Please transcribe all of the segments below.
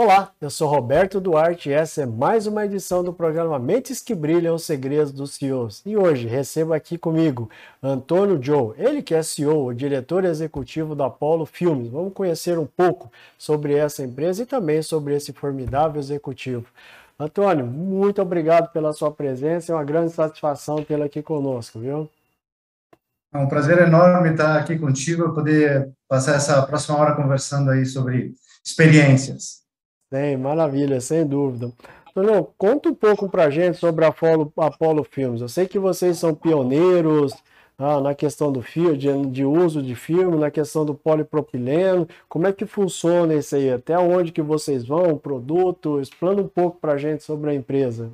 Olá, eu sou Roberto Duarte e essa é mais uma edição do programa Mentes que Brilham os Segredos dos CEOs. E hoje recebo aqui comigo Antônio Joe, ele que é CEO, o diretor executivo da Apollo Filmes. Vamos conhecer um pouco sobre essa empresa e também sobre esse formidável executivo. Antônio, muito obrigado pela sua presença, é uma grande satisfação tê-lo aqui conosco, viu? É um prazer enorme estar aqui contigo, poder passar essa próxima hora conversando aí sobre experiências. Tem, maravilha, sem dúvida. Antônio, conta um pouco para a gente sobre a Apollo, Apollo Filmes. Eu sei que vocês são pioneiros ah, na questão do fio, de, de, uso de filme, na questão do polipropileno. Como é que funciona isso aí? Até onde que vocês vão, o produto? Explana um pouco para a gente sobre a empresa.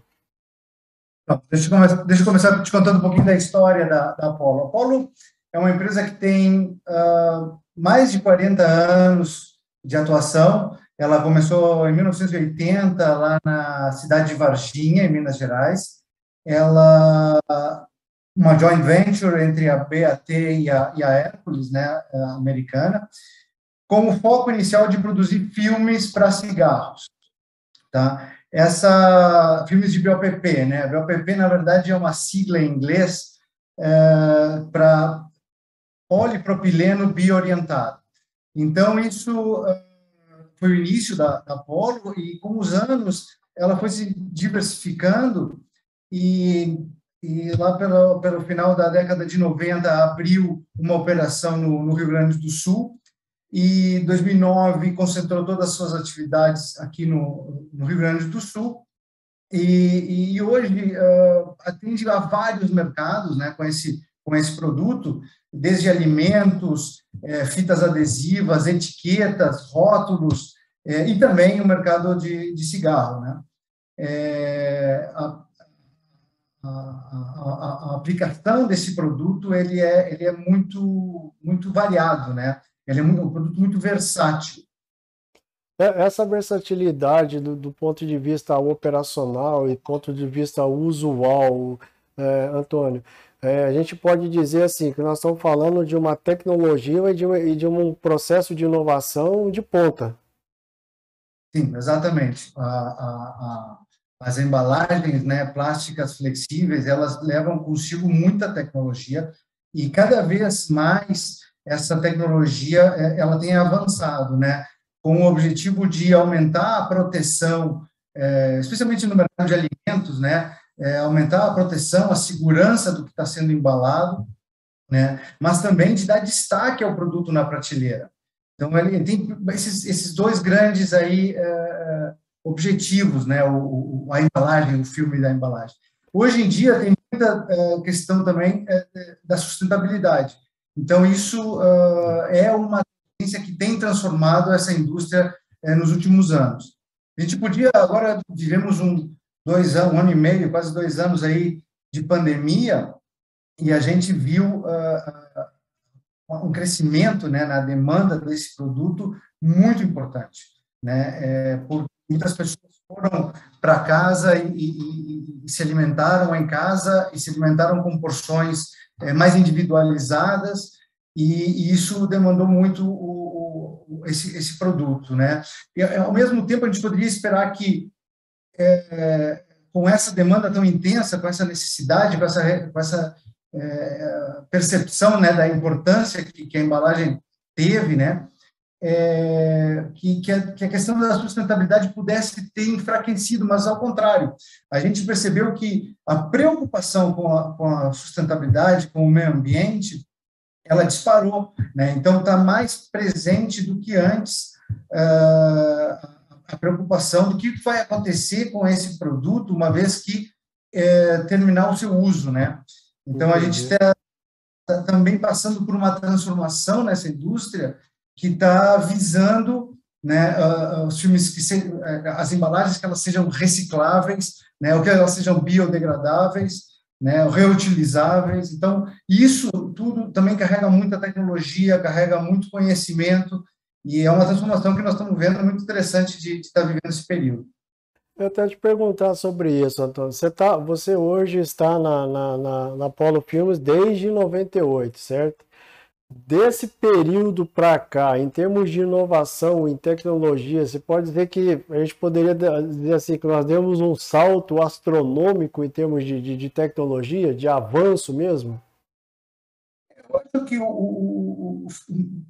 Deixa eu, começar, deixa eu começar te contando um pouquinho da história da, da Apollo. A Apollo é uma empresa que tem uh, mais de 40 anos de atuação, ela começou em 1980 lá na cidade de Varginha, em Minas Gerais. Ela uma joint venture entre a BAT e a, e a Hércules, né, americana, com o foco inicial de produzir filmes para cigarros, tá? Essa filmes de BOPP, né? BOPP na verdade é uma sigla em inglês é, para polipropileno bioorientado. Então isso foi o início da, da Apollo, e com os anos ela foi se diversificando e, e lá pelo, pelo final da década de 90 abriu uma operação no, no Rio Grande do Sul e em 2009 concentrou todas as suas atividades aqui no, no Rio Grande do Sul e, e hoje uh, atende a vários mercados né, com, esse, com esse produto, desde alimentos, é, fitas adesivas, etiquetas, rótulos, é, e também o mercado de, de cigarro. Né? É, a, a, a, a, aplicação desse produto ele é, ele é muito, muito variado, né? ele é um produto muito versátil. É, essa versatilidade do, do, ponto de vista operacional e ponto de vista usual, é, Antônio, é, a gente pode dizer assim que nós estamos falando de uma tecnologia e de, e de um processo de inovação de ponta. Sim, exatamente. A, a, a, as embalagens né, plásticas flexíveis, elas levam consigo muita tecnologia e cada vez mais essa tecnologia é, ela tem avançado, né, com o objetivo de aumentar a proteção, é, especialmente no mercado de alimentos, né, é, aumentar a proteção, a segurança do que está sendo embalado, né? Mas também de dar destaque ao produto na prateleira. Então ele tem esses, esses dois grandes aí é, objetivos, né? O, o, a embalagem, o filme da embalagem. Hoje em dia tem muita é, questão também é, da sustentabilidade. Então isso é uma tendência que tem transformado essa indústria nos últimos anos. A gente podia agora vivemos um dois anos, um ano e meio, quase dois anos aí de pandemia, e a gente viu uh, um crescimento né, na demanda desse produto muito importante, né? É, muitas pessoas foram para casa e, e, e, se alimentaram em casa e se alimentaram com porções é, mais individualizadas e, e, isso demandou muito o, o, esse, esse produto, né? E ao mesmo tempo a gente poderia esperar que é, com essa demanda tão intensa, com essa necessidade, com essa, com essa é, percepção né, da importância que, que, a embalagem teve, né, é, que, que, a, que, a, questão da sustentabilidade pudesse ter enfraquecido, mas ao contrário, a gente percebeu que a preocupação com a, com a sustentabilidade, com o meio ambiente, ela disparou, né? Então está mais presente do que antes uh, a preocupação do que vai acontecer com esse produto uma vez que é, terminar o seu uso, né? Então a gente está tá também passando por uma transformação nessa indústria que está visando né, os filmes que se, uh, as embalagens que elas sejam recicláveis, né, ou que elas sejam biodegradáveis, né, reutilizáveis. Então, isso tudo também carrega muita tecnologia, carrega muito conhecimento, e é uma transformação que nós estamos vendo muito interessante de, de estar vivendo esse período. Eu até te perguntar sobre isso, Antônio. Você, tá, você hoje está na, na, na, na Polo Filmes desde 98, certo? Desse período para cá, em termos de inovação em tecnologia, você pode dizer que a gente poderia dizer assim que nós demos um salto astronômico em termos de, de, de tecnologia, de avanço mesmo? Eu acho que o, o, o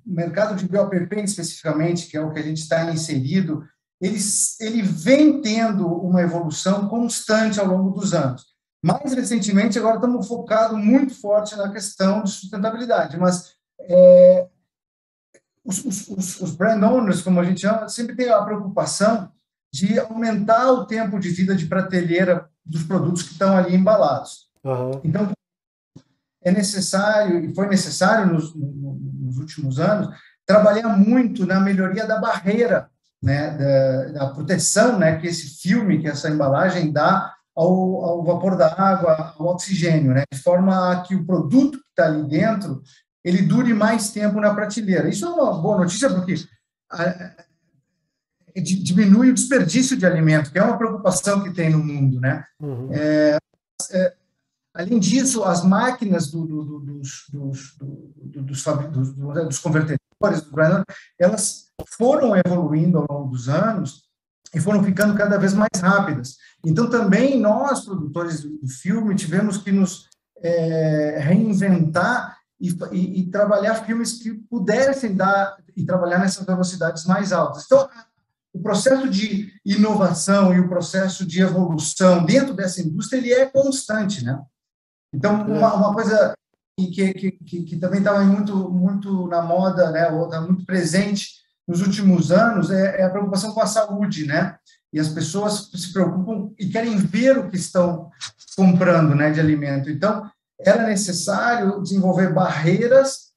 mercado de BOPP especificamente, que é o que a gente está inserido, ele, ele vem tendo uma evolução constante ao longo dos anos. Mais recentemente, agora estamos focados muito forte na questão de sustentabilidade, mas é, os, os, os, brand owners, como a gente chama, sempre tem a preocupação de aumentar o tempo de vida de prateleira dos produtos que estão ali embalados. Uhum. Então, é necessário, e foi necessário nos, nos, últimos anos, trabalhar muito na melhoria da barreira, né, da, da, proteção né, que esse filme, que essa embalagem dá ao, ao vapor da água, ao oxigênio, né, de forma a que o produto que está ali dentro ele dure mais tempo na prateleira. Isso é uma boa notícia porque diminui o desperdício de alimento, que é uma preocupação que tem no mundo, né? Uhum. É, é, além disso, as máquinas do, do, do, dos, dos, dos, dos, convertedores, elas foram evoluindo ao longo dos anos e foram ficando cada vez mais rápidas. Então, também nós, produtores do filme, tivemos que nos é, reinventar e, e, e, trabalhar filmes que pudessem dar e trabalhar nessas velocidades mais altas. Então, o processo de inovação e o processo de evolução dentro dessa indústria ele é constante, né? Então, uma, uma coisa que, que, que, que também estava muito muito na moda, né, ou está muito presente nos últimos anos é, é a preocupação com a saúde, né? E as pessoas se preocupam e querem ver o que estão comprando, né, de alimento. Então, era necessário desenvolver barreiras,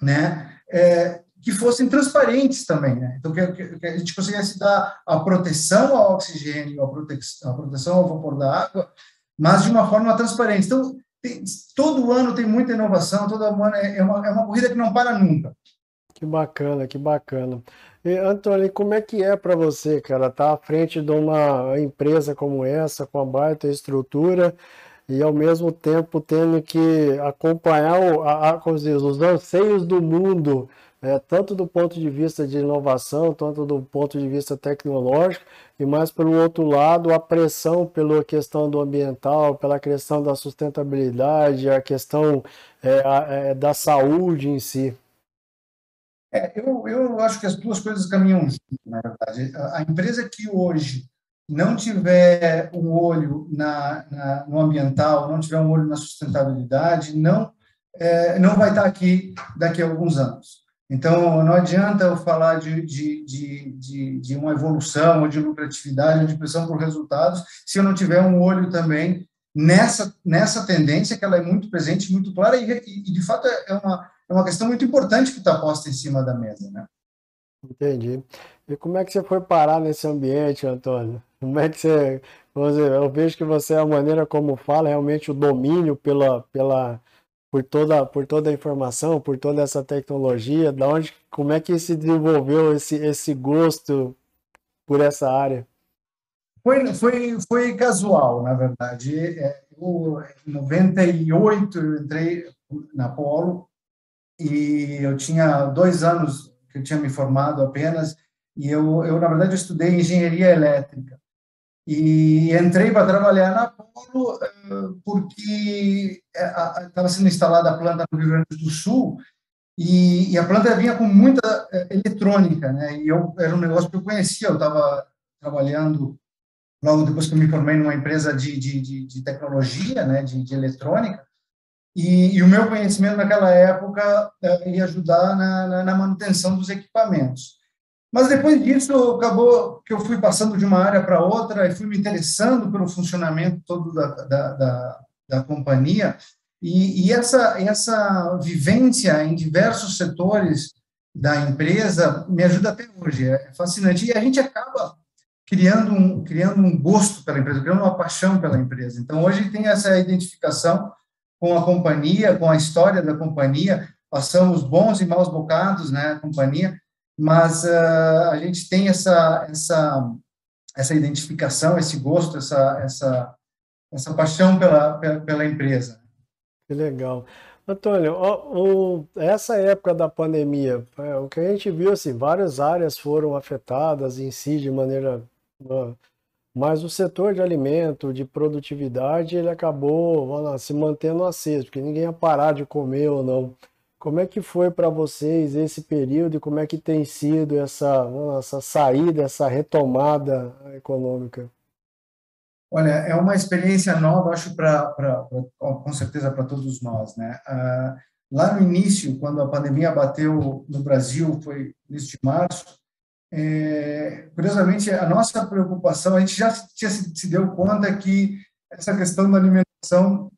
né, é, que fossem transparentes também, né? Então que, que, a gente conseguisse dar a proteção ao oxigênio, a, prote a proteção ao vapor da água, mas de uma forma transparente. Então tem, todo ano tem muita inovação, todo ano é, é uma, é uma corrida que não para nunca. Que bacana, que bacana. E, Antônio, como é que é para você, cara, estar tá à frente de uma empresa como essa, com a baita estrutura, e ao mesmo tempo tendo que acompanhar o, a, a, os anseios do mundo, é, tanto do ponto de vista de inovação, tanto do ponto de vista tecnológico, e mais pelo outro lado, a pressão pela questão do ambiental, pela questão da sustentabilidade, a questão é, a, é, da saúde em si. É, eu, eu acho que as duas coisas caminham junto, na verdade. A, a empresa que hoje não tiver um olho na, na, no ambiental, não tiver um olho na sustentabilidade, não, é, não vai estar aqui daqui a alguns anos. Então, não adianta eu falar de, de, de, de, de uma evolução, ou de lucratividade, ou de pressão por resultados, se eu não tiver um olho também nessa, nessa tendência, que ela é muito presente, muito clara, e, e de fato é uma, é uma questão muito importante que está posta em cima da mesa. Né? Entendi. E como é que você foi parar nesse ambiente, Antônio? Como é que você. Eu vejo que você, a maneira como fala, realmente o domínio pela, pela, por, toda, por toda a informação, por toda essa tecnologia, da onde, como é que se desenvolveu esse, esse gosto por essa área? Foi, foi, foi casual, na verdade. É, eu, em 98, eu entrei na Polo e eu tinha dois anos que eu tinha me formado apenas, e eu, eu na verdade, eu estudei engenharia elétrica. E entrei para trabalhar na Polo eh, porque estava eh, sendo instalada a planta no Rio Grande do Sul e, e, a planta vinha com muita é, eletrônica, né? E eu era um negócio que eu conhecia, eu estava trabalhando logo depois que eu me formei numa empresa de, de, de, de tecnologia, né, de, de eletrônica, e, e, o meu conhecimento naquela época ia ajudar na, na, na, manutenção dos equipamentos. Mas depois disso, acabou que eu fui passando de uma área para outra e fui me interessando pelo funcionamento todo da, da, da, da companhia, e, e, essa, essa vivência em diversos setores da empresa me ajuda até hoje, é fascinante. E a gente acaba criando um, criando um gosto pela empresa, criando uma paixão pela empresa. Então, hoje tem essa identificação com a companhia, com a história da companhia, passamos bons e maus bocados, né, a companhia, mas uh, a gente tem essa, essa, essa identificação, esse gosto, essa, essa, essa paixão pela, pela, pela empresa. Que legal. Antônio, o, o, essa época da pandemia, é, o que a gente viu, assim, várias áreas foram afetadas em si de maneira. Mas o setor de alimento, de produtividade, ele acabou lá, se mantendo aceso, porque ninguém ia parar de comer ou não. Como é que foi para vocês esse período e como é que tem sido essa, essa saída, essa retomada econômica? Olha, é uma experiência nova, acho, pra, pra, pra com certeza para todos nós, né? Ah, lá no início, quando a pandemia bateu no Brasil, foi início de março, é, curiosamente, a nossa preocupação, a gente já se, se deu conta que essa questão da alimentação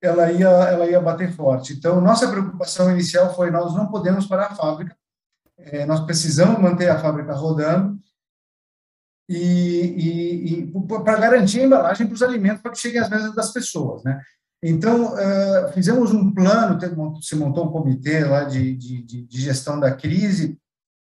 ela ia, ela ia bater forte. Então, nossa preocupação inicial foi: nós não podemos parar a fábrica, é, nós precisamos manter a fábrica rodando, e, e, e para garantir a embalagem para os alimentos para que cheguem às mesas das pessoas, né? Então, uh, fizemos um plano, se montou um comitê lá de, de, de gestão da crise,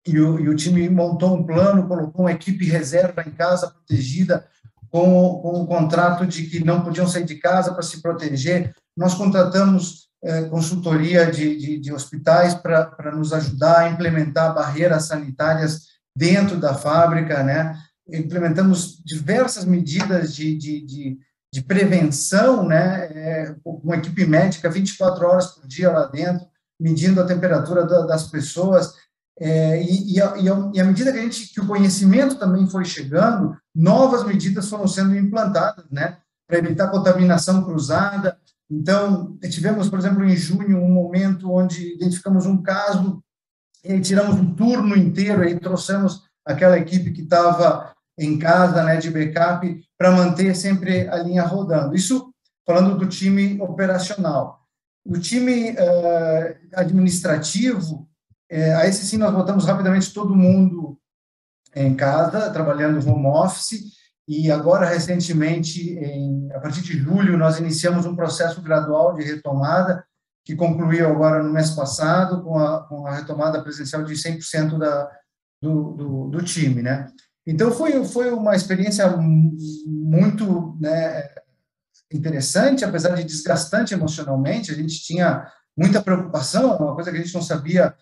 e o, e o, time montou um plano, colocou uma equipe reserva em casa, protegida, com, com o contrato de que não podiam sair de casa para se proteger. Nós contratamos eh, consultoria de, de, de hospitais para nos ajudar a implementar barreiras sanitárias dentro da fábrica, né? implementamos diversas medidas de, de, de, de prevenção, né, é, uma equipe médica 24 horas por dia lá dentro, medindo a temperatura da, das pessoas, é, e, e, a, e, à medida que, a gente, que o conhecimento também foi chegando, novas medidas foram sendo implantadas, né, para evitar contaminação cruzada. Então, tivemos, por exemplo, em junho, um momento onde identificamos um caso e tiramos um turno inteiro, e trouxemos aquela equipe que estava em casa, né, de backup, para manter sempre a linha rodando. Isso falando do time operacional. O time uh, administrativo, é, a esse sim nós botamos rapidamente todo mundo em casa, trabalhando home office, e agora, recentemente, em, a partir de julho, nós iniciamos um processo gradual de retomada, que concluiu agora no mês passado, com a, com a retomada presencial de 100% da, do, do, do time, né? Então, foi, foi uma experiência muito né, interessante, apesar de desgastante emocionalmente. A gente tinha muita preocupação, uma coisa que a gente não sabia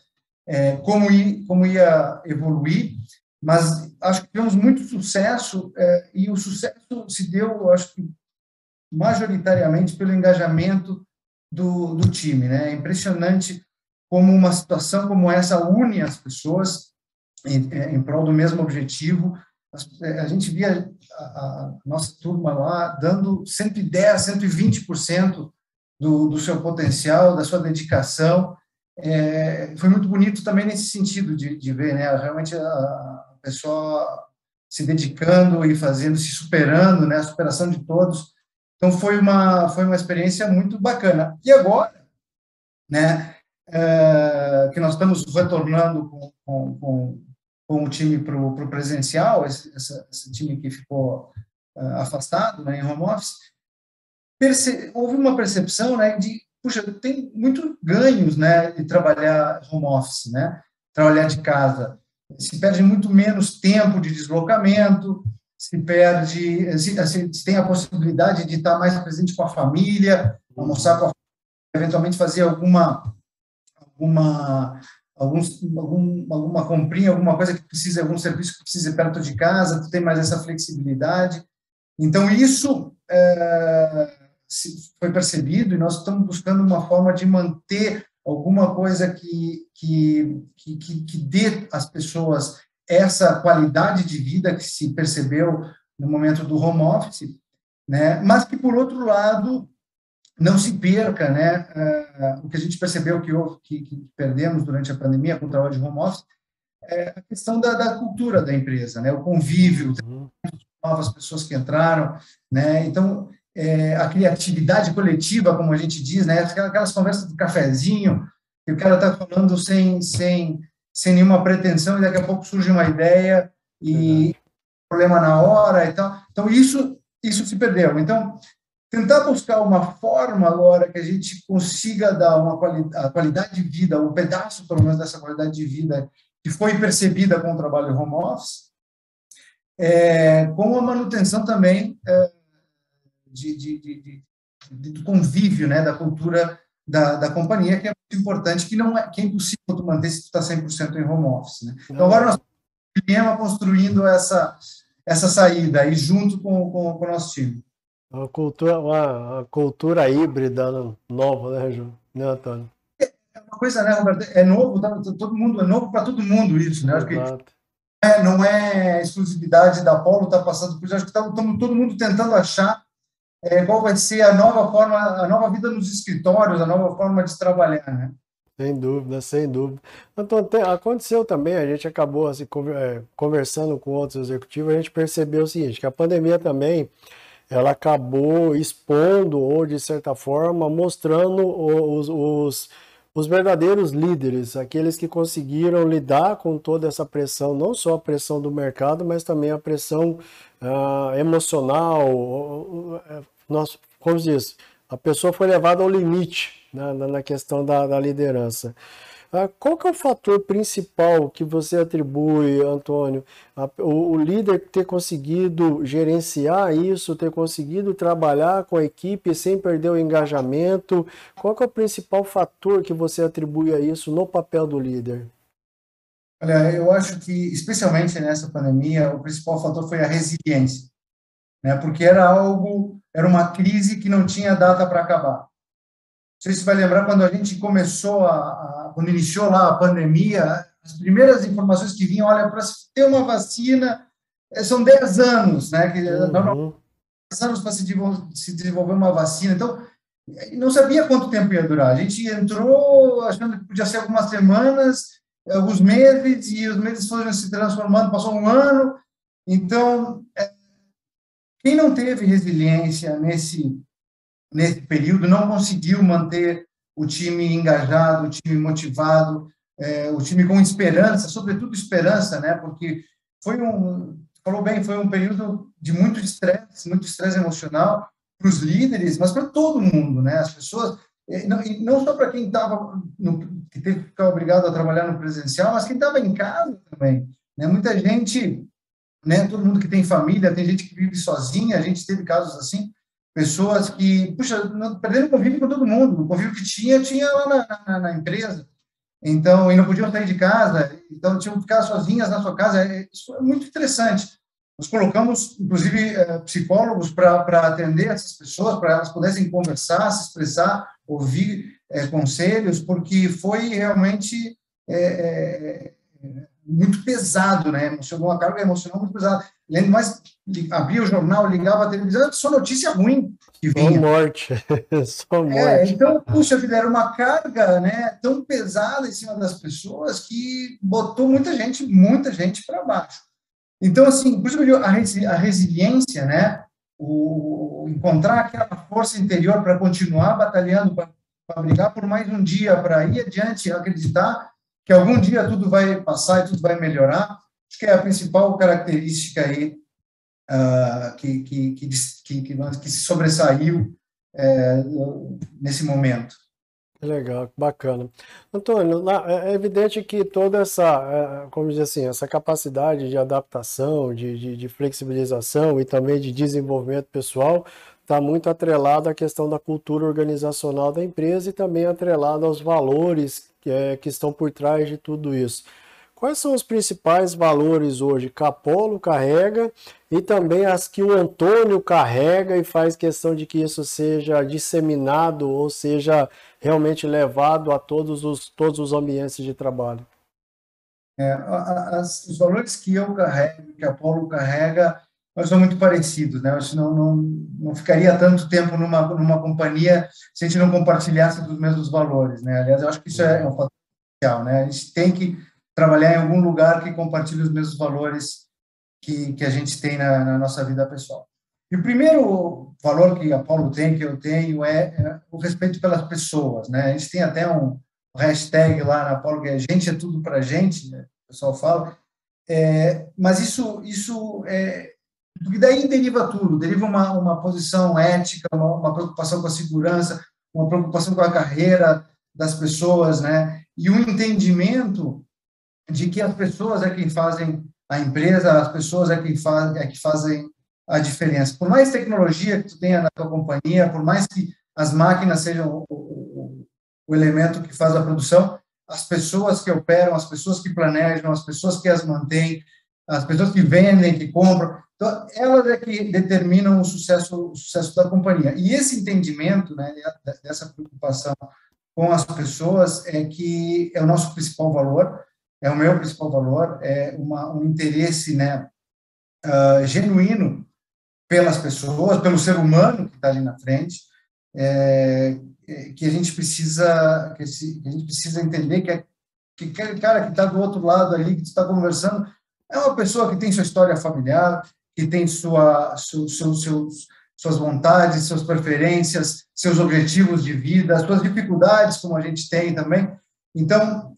é, como, ir, como ia evoluir, mas acho que tivemos muito sucesso, é, e o sucesso se deu, acho que, majoritariamente pelo engajamento do, do time. Né? É impressionante como uma situação como essa une as pessoas, em, é, em prol do mesmo objetivo. É, a gente via a, a nossa turma lá dando 110, 120% do, do seu potencial, da sua dedicação. É, foi muito bonito também nesse sentido de, de ver, né? Realmente a, pessoa se dedicando e fazendo, se superando, né? A superação de todos. Então foi uma foi uma experiência muito bacana. E agora, né? É, que nós estamos retornando com, com, com com o time para o presencial, esse, esse, time que ficou uh, afastado né, em home office, perce, houve uma percepção né, de, puxa, tem muitos ganhos né, de trabalhar home office, né, trabalhar de casa. Se perde muito menos tempo de deslocamento, se perde, se, assim, se tem a possibilidade de estar mais presente com a família, almoçar com a família, eventualmente fazer alguma alguma alguns, algum, alguma comprinha, alguma coisa que precisa, algum serviço que precisa perto de casa, tu tem mais essa flexibilidade. Então, isso é, foi percebido e nós estamos buscando uma forma de manter alguma coisa que, que, que, que dê às pessoas essa qualidade de vida que se percebeu no momento do home office, né? mas que, por outro lado, não se perca, né? Uh, o que a gente percebeu que, houve, que, que, perdemos durante a pandemia com o trabalho de home office é a questão da, da cultura da empresa, né? O convívio, uhum. novas pessoas que entraram, né? Então, é, a criatividade coletiva, como a gente diz, né? Aquelas conversas do cafezinho, que o cara está falando sem, sem, sem nenhuma pretensão e daqui a pouco surge uma ideia e uhum. problema na hora e tal. Então, isso, isso se perdeu. Então, tentar buscar uma forma agora que a gente consiga dar uma qualidade, qualidade de vida, um pedaço pelo menos dessa qualidade de vida que foi percebida com o trabalho home office, é, com a manutenção também é, de, de, de, de, do convívio, né, da cultura da, da companhia, que é muito importante, que não é, que é impossível tu manter se tu está 100% em home office. Né? Então, agora nós estamos construindo essa, essa saída aí junto com, com, com o nosso time. Uma cultura, uma, cultura híbrida nova, né, João? Né, Antônio? É, é uma coisa, né, Roberto? É novo, tá, todo mundo, é novo para todo mundo isso, né? Acho que é, não é exclusividade da Polo, está passando por isso. Acho que estamos tá, todo mundo tentando achar é, qual vai ser a nova forma, a nova vida nos escritórios, a nova forma de trabalhar, né? Sem dúvida, sem dúvida. Então, aconteceu também, a gente acabou assim, é, conversando com outros executivos, a gente percebeu o seguinte, que a pandemia também ela acabou expondo ou, de certa forma, mostrando os, os, os, verdadeiros líderes, aqueles que conseguiram lidar com toda essa pressão, não só a pressão do mercado, mas também a pressão uh, emocional. Nós, como diz, a pessoa foi levada ao limite né, na questão da, da liderança. Ah, qual que é o fator principal que você atribui, Antônio, o, o líder ter conseguido gerenciar isso, ter conseguido trabalhar com a equipe sem perder o engajamento? Qual que é o principal fator que você atribui a isso no papel do líder? Olha, eu acho que, especialmente nessa pandemia, o principal fator foi a resiliência, né? Porque era algo, era uma crise que não tinha data para acabar. Não sei se vai lembrar quando a gente começou a, a quando iniciou lá a pandemia, as primeiras informações que vinham, olha, para ter uma vacina, eh, são 10 anos, né? Que, uhum. 10 anos para se, se desenvolver uma vacina. Então, eh, não sabia quanto tempo ia durar. A gente entrou achando que podia ser algumas semanas, alguns meses, e os meses foram se transformando, passou um ano. Então, eh, quem não teve resiliência nesse, nesse período não conseguiu manter o time engajado, o time motivado, é, o time com esperança, sobretudo esperança, né? Porque foi um, falou bem, foi um período de muito estresse, muito estresse emocional para os líderes, mas para todo mundo, né? As pessoas, e não, e não só para quem estava, que teve que ficar obrigado a trabalhar no presencial, mas quem estava em casa também, né? Muita gente, né? Todo mundo que tem família, tem gente que vive sozinha, a gente teve casos assim, pessoas que, puxa, perderam o convívio com todo mundo, o convívio que tinha, tinha lá na, na, na, empresa, então, e não podiam sair de casa, então tinham que ficar sozinhas na sua casa, é, isso é muito interessante. Nós colocamos, inclusive, é, psicólogos para atender essas pessoas, para elas pudessem conversar, se expressar, ouvir é, conselhos, porque foi realmente é, é muito pesado, né? Emocionou uma carga emocional muito pesada. Além mais, abria o jornal, ligava a televisão, só notícia ruim que vinha. Só morte. só é, morte. É, então, puxa vida, era uma carga né, tão pesada em cima das pessoas que botou muita gente, muita gente para baixo. Então, assim, por isso a, resi a resiliência, né, o, encontrar aquela força interior para continuar batalhando, para brigar por mais um dia, para ir adiante, acreditar que algum dia tudo vai passar e tudo vai melhorar. Acho que é a principal característica aí uh, que, que, que, que, que, se sobressaiu uh, nesse momento. Legal, bacana. Antônio, é, é evidente que toda essa, é, como dizer assim, essa capacidade de adaptação, de, de, de flexibilização e também de desenvolvimento pessoal está muito atrelado à questão da cultura organizacional da empresa e também atrelado aos valores que, é, que estão por trás de tudo isso. Quais são os principais valores hoje que Apolo carrega e também as que o Antônio carrega e faz questão de que isso seja disseminado ou seja realmente levado a todos os, todos os ambientes de trabalho? É, as, os valores que eu carrego, que Apolo carrega, nós são muito parecidos, né? Eu não, não, não ficaria tanto tempo numa, numa companhia se a gente não compartilhasse dos mesmos valores, né? Aliás, eu acho que isso é um potencial, né? A gente tem que trabalhar em algum lugar que compartilhe os mesmos valores que, que a gente tem na, na nossa vida pessoal. E o primeiro valor que a Paulo tem, que eu tenho, é, é, o respeito pelas pessoas, né? A gente tem até um hashtag lá na Paulo que é gente é tudo para gente, né? o pessoal fala. É, mas isso, isso é, porque daí deriva tudo, deriva uma, uma posição ética, uma, uma, preocupação com a segurança, uma preocupação com a carreira das pessoas, né? E um entendimento de que as pessoas é quem fazem a empresa, as pessoas é quem faz, é que fazem a diferença. Por mais tecnologia que tu tenha na tua companhia, por mais que as máquinas sejam o, o, o elemento que faz a produção, as pessoas que operam, as pessoas que planejam, as pessoas que as mantêm, as pessoas que vendem, que compram, então, elas é que determinam o sucesso, o sucesso da companhia. E esse entendimento, né, dessa preocupação com as pessoas é que é o nosso principal valor, é o meu principal valor, é uma, um interesse, né, uh, genuíno pelas pessoas, pelo ser humano que está ali na frente, é, que a gente precisa que, a gente precisa entender que, é, que aquele cara que está do outro lado ali que está conversando é uma pessoa que tem sua história familiar, que tem sua, suas vontades, suas preferências, seus objetivos de vida, suas dificuldades, como a gente tem também. Então,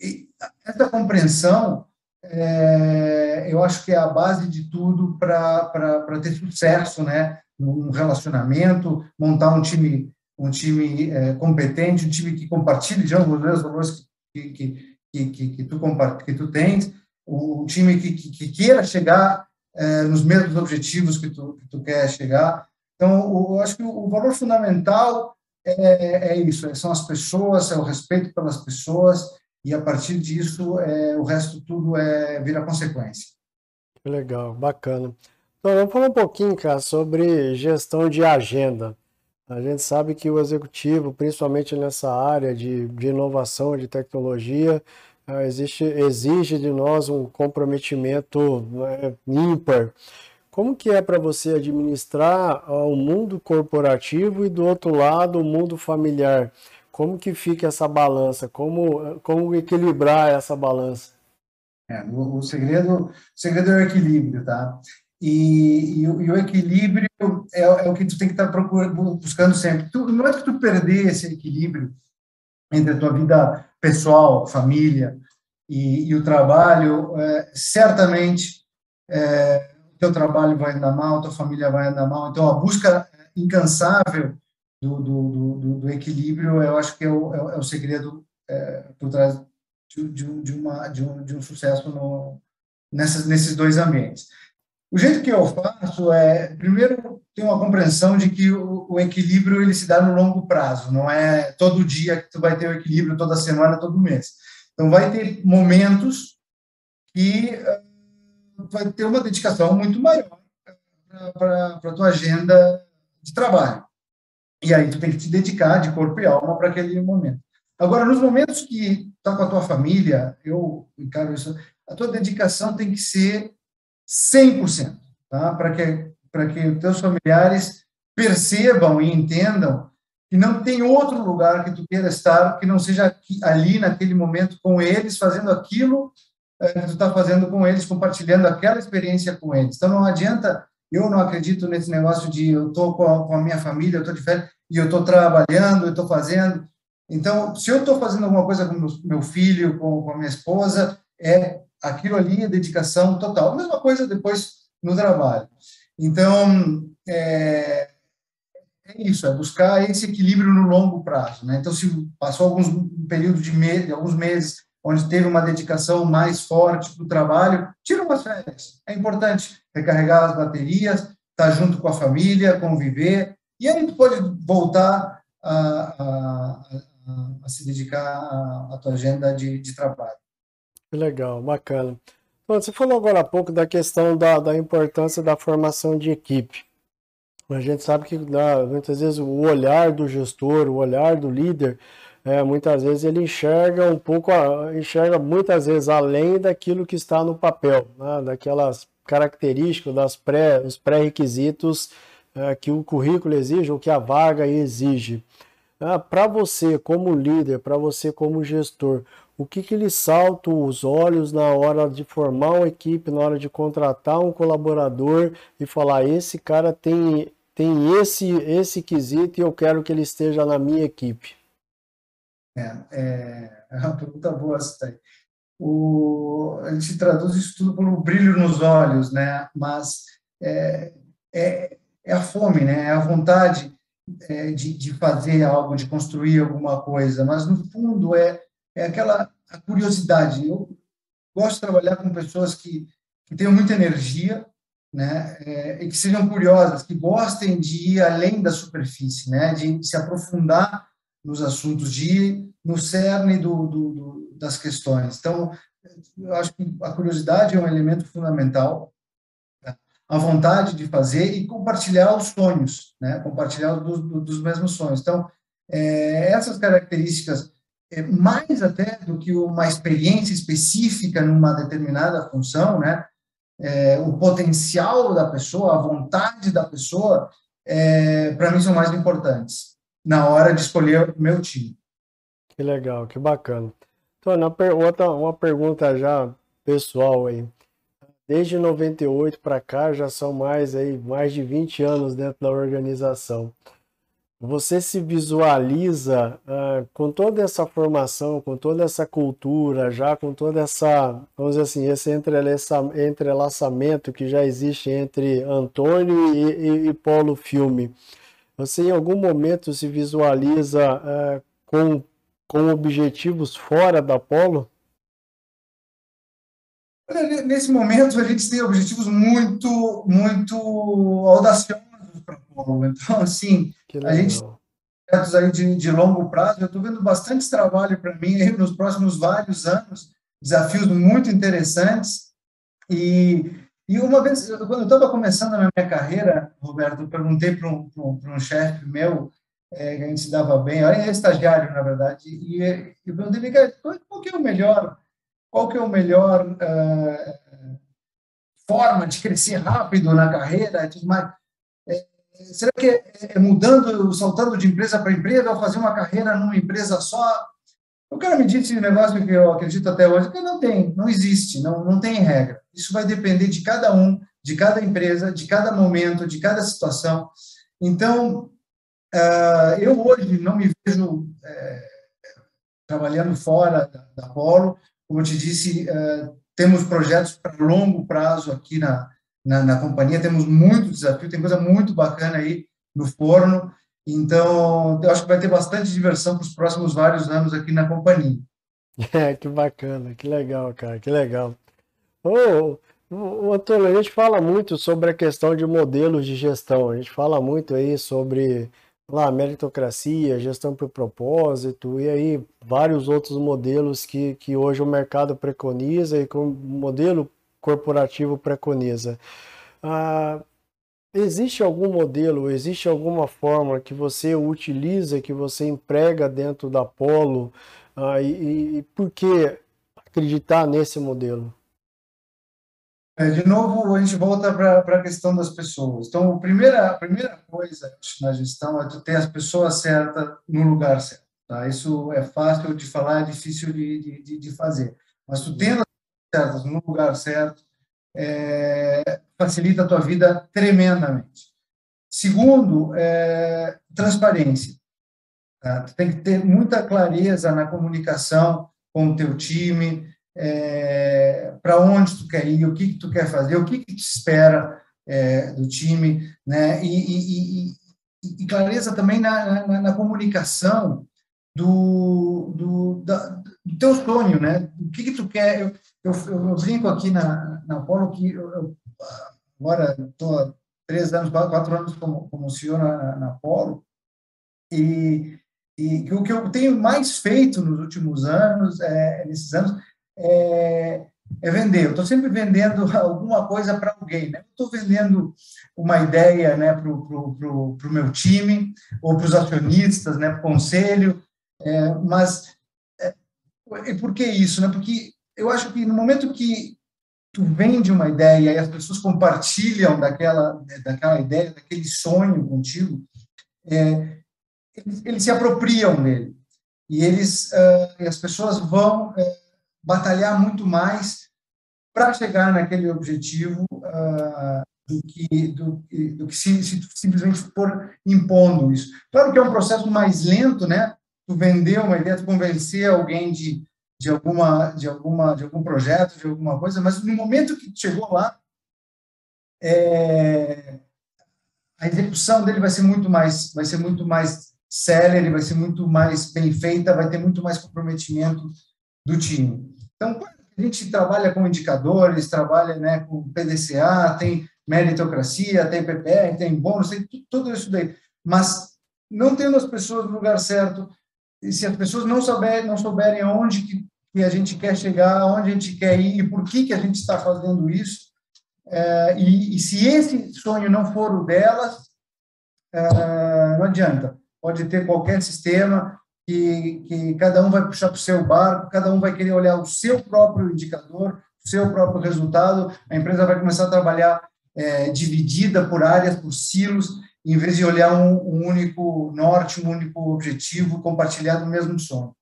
essa compreensão, é, eu acho que é a base de tudo para ter sucesso, né? Um relacionamento, montar um time, um time é, competente, um time que compartilhe de ambos os valores que, que, que, que, que, tu, que tu tens, um time que, que, que queira chegar é, nos mesmos objetivos que tu, que tu quer chegar. Então, eu acho que o valor fundamental é, é isso, é, são as pessoas, é o respeito pelas pessoas, e a partir disso, é, o resto tudo é vira consequência. Legal, bacana. Então, vamos falar um pouquinho, cara, sobre gestão de agenda. A gente sabe que o executivo, principalmente nessa área de, de inovação, de tecnologia, existe, exige de nós um comprometimento né, ímpar. Como que é para você administrar ah, o mundo corporativo e do outro lado o mundo familiar? Como que fica essa balança? Como, como equilibrar essa balança? É, o, o, segredo, o segredo é o equilíbrio, tá? E, e, e o equilíbrio é, é, o que tu tem que estar tá procurando, buscando sempre. Tu, no momento que tu perder esse equilíbrio entre a tua vida pessoal, família e, e o trabalho, é, certamente é, o teu trabalho vai andar mal, tua família vai andar mal. Então, a busca incansável do, do, do, do equilíbrio, eu acho que é o, é o é segredo é, por trás de, de, de, uma, de, um, de um sucesso no, nessas, nesses dois ambientes. O jeito que eu faço é, primeiro, ter uma compreensão de que o, o, equilíbrio ele se dá no longo prazo, não é todo dia que tu vai ter o equilíbrio, toda semana, todo mês. Então, vai ter momentos que uh, vai ter uma dedicação muito maior para a tua agenda de trabalho. E aí tu tem que te dedicar de corpo e alma para aquele momento. Agora, nos momentos que está com a tua família, eu encaro isso, a tua dedicação tem que ser 100%, tá? para que, que os teus familiares percebam e entendam que não tem outro lugar que tu queira estar que não seja aqui, ali naquele momento com eles, fazendo aquilo é, que tu está fazendo com eles, compartilhando aquela experiência com eles. Então não adianta, eu não acredito nesse negócio de eu estou com, com, a minha família, eu estou de férias e eu estou trabalhando, eu estou fazendo. Então, se eu estou fazendo alguma coisa com meu, filho, com, com a minha esposa, é aquilo ali é dedicação total. Mesma coisa depois no trabalho. Então, é, é isso, é buscar esse equilíbrio no longo prazo. Né? Então, se passou alguns um período de, me, de alguns meses onde teve uma dedicação mais forte para o trabalho, tira umas férias. É importante recarregar as baterias, estar tá junto com a família, conviver, e aí tu pode voltar a, a, a, a se dedicar à tua agenda de, de trabalho. Legal, bacana. Você falou agora há pouco da questão da, da importância da formação de equipe. A gente sabe que né, muitas vezes o olhar do gestor, o olhar do líder, é, muitas vezes ele enxerga um pouco, enxerga muitas vezes além daquilo que está no papel, né, daquelas características, das pré, os pré-requisitos é, que o currículo exige ou que a vaga exige. Ah, para você como líder, para você como gestor, o que, que lhe salta os olhos na hora de formar uma equipe, na hora de contratar um colaborador e falar: esse cara tem, tem esse, esse quesito e eu quero que ele esteja na minha equipe? É, é, é uma pergunta boa essa aí. O, a gente traduz isso tudo pelo brilho nos olhos, né? Mas é, é, é a fome, né? É a vontade é, de, de fazer algo, de construir alguma coisa. Mas no fundo é, é aquela curiosidade. Eu gosto de trabalhar com pessoas que, que tenham muita energia, né? É, e que sejam curiosas, que gostem de ir além da superfície, né? De se aprofundar nos assuntos, de ir no cerne do, do, do, das questões. Então, eu acho que a curiosidade é um elemento fundamental, né? a vontade de fazer e compartilhar os sonhos, né? compartilhar dos, dos mesmos sonhos. Então, é, essas características, é, mais até do que uma experiência específica numa determinada função, né? É, o potencial da pessoa, a vontade da pessoa, é, para mim são mais importantes na hora de escolher o meu time. Que legal, que bacana. Então, na per outra, uma pergunta já pessoal aí. Desde 98 para cá já são mais aí mais de 20 anos dentro da organização. Você se visualiza uh, com toda essa formação, com toda essa cultura, já com toda essa, vamos dizer assim, esse entrelaçamento que já existe entre Antônio e, e, e Paulo Filme. Você em algum momento se visualiza uh, com, com objetivos fora da Polo? Nesse momento, a gente tem objetivos muito, muito audaciosos para a Polo. Então, assim, a gente projetos aí de, de longo prazo. Eu estou vendo bastante trabalho para mim aí nos próximos vários anos, desafios muito interessantes. E e uma vez, quando eu estava começando na minha carreira, Roberto, eu perguntei para um, um, um chefe meu, é, que a gente se dava bem, era é estagiário, na verdade, e eu perguntei, qual, qual que é o melhor, qual que é o melhor uh, forma de crescer rápido na carreira, mas é, será que é, é mudando, saltando de empresa para empresa, ou fazer uma carreira numa empresa só? O cara me disse um negócio que eu acredito até hoje, que não tem, não existe, não, não tem regra. Isso vai depender de cada um, de cada empresa, de cada momento, de cada situação. Então, uh, eu hoje não me vejo uh, trabalhando fora da, Polo. Como eu te disse, uh, temos projetos para longo prazo aqui na, na, na companhia, temos muito desafio, tem coisa muito bacana aí no forno. Então, eu acho que vai ter bastante diversão para os próximos vários anos aqui na companhia. É, que bacana, que legal, cara, que legal. Ô, ô, Antônio, a gente fala muito sobre a questão de modelos de gestão, a gente fala muito aí sobre lá, meritocracia, gestão por propósito, e aí vários outros modelos que, que hoje o mercado preconiza e o modelo corporativo preconiza. Ah, Existe algum modelo, existe alguma forma que você utiliza, que você emprega dentro da Polo? Ah, e, e por que acreditar nesse modelo? É, de novo, a gente volta para a questão das pessoas. Então, a primeira, a primeira coisa na gestão é tu ter as pessoas certas no lugar certo. Tá? Isso é fácil de falar, é difícil de, de, de fazer. Mas tu tendo certas no lugar certo, é, facilita a tua vida tremendamente. Segundo, é, transparência. Tá? Tu tem que ter muita clareza na comunicação com o teu time, é, para onde tu quer ir, o que, que tu quer fazer, o que, que tu espera é, do time, né? E, e, e, e clareza também na, na, na comunicação do, do, da, do teu sonho, né? O que, que tu quer? Eu, eu, eu brinco aqui na, na Polo que eu, eu agora estou três anos, quatro anos como, como CEO na, na Polo, e, e o que eu tenho mais feito nos últimos anos, é, nesses anos, é, é vender. Eu estou sempre vendendo alguma coisa para alguém. Né? Estou vendendo uma ideia né, para o pro, pro, meu time, ou para os acionistas, né, para o conselho. É, mas é, e por que isso? Né? Porque eu acho que no momento que tu vende uma ideia e as pessoas compartilham daquela, daquela ideia, daquele sonho contigo, é, eles, eles, se apropriam dele. E eles, uh, as pessoas vão uh, batalhar muito mais para chegar naquele objetivo uh, do que, do, do que se, se simplesmente for impondo isso. Claro que é um processo mais lento, né? Tu vender uma ideia, tu convencer alguém de, de alguma de alguma de algum projeto de alguma coisa mas no momento que chegou lá é, a execução dele vai ser muito mais vai ser muito mais célere vai ser muito mais bem feita vai ter muito mais comprometimento do time. Então a gente trabalha com indicadores trabalha né com PDCA tem meritocracia tem PPR tem bônus tem tudo isso daí. Mas não tendo as pessoas no lugar certo e se as pessoas não souberem, não souberem aonde que, que, a gente quer chegar, aonde a gente quer ir e por que, que a gente está fazendo isso, é, e, e, se esse sonho não for o delas, é, não adianta. Pode ter qualquer sistema que, que cada um vai puxar para o seu barco, cada um vai querer olhar o seu próprio indicador, o seu próprio resultado, a empresa vai começar a trabalhar é, dividida por áreas, por silos, em vez de olhar um, um único norte, um único objetivo, compartilhar do mesmo sonho.